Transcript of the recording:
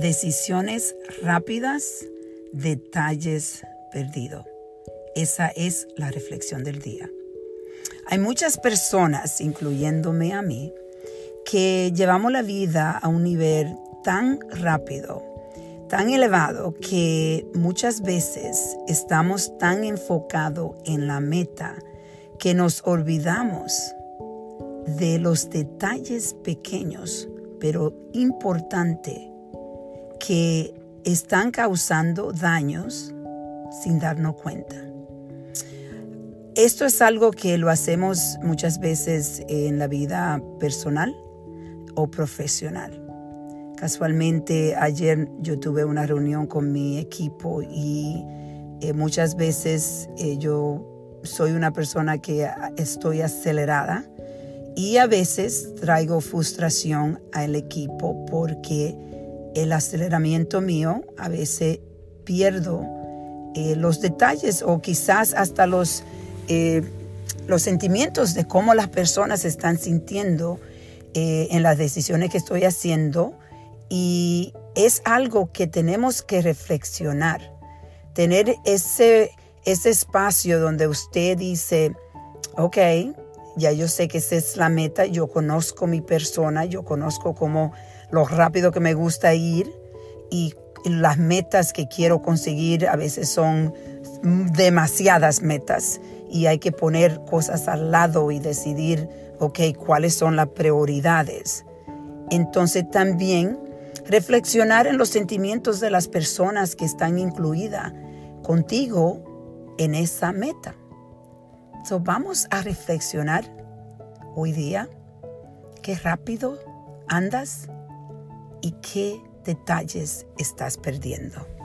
Decisiones rápidas, detalles perdidos. Esa es la reflexión del día. Hay muchas personas, incluyéndome a mí, que llevamos la vida a un nivel tan rápido, tan elevado, que muchas veces estamos tan enfocados en la meta que nos olvidamos de los detalles pequeños, pero importantes que están causando daños sin darnos cuenta. Esto es algo que lo hacemos muchas veces en la vida personal o profesional. Casualmente ayer yo tuve una reunión con mi equipo y eh, muchas veces eh, yo soy una persona que estoy acelerada y a veces traigo frustración al equipo porque el aceleramiento mío, a veces pierdo eh, los detalles o quizás hasta los, eh, los sentimientos de cómo las personas están sintiendo eh, en las decisiones que estoy haciendo. Y es algo que tenemos que reflexionar, tener ese, ese espacio donde usted dice, ok, ya yo sé que esa es la meta, yo conozco mi persona, yo conozco cómo lo rápido que me gusta ir y las metas que quiero conseguir a veces son demasiadas metas y hay que poner cosas al lado y decidir, ok, cuáles son las prioridades. Entonces también reflexionar en los sentimientos de las personas que están incluidas contigo en esa meta. So, vamos a reflexionar hoy día qué rápido andas y qué detalles estás perdiendo.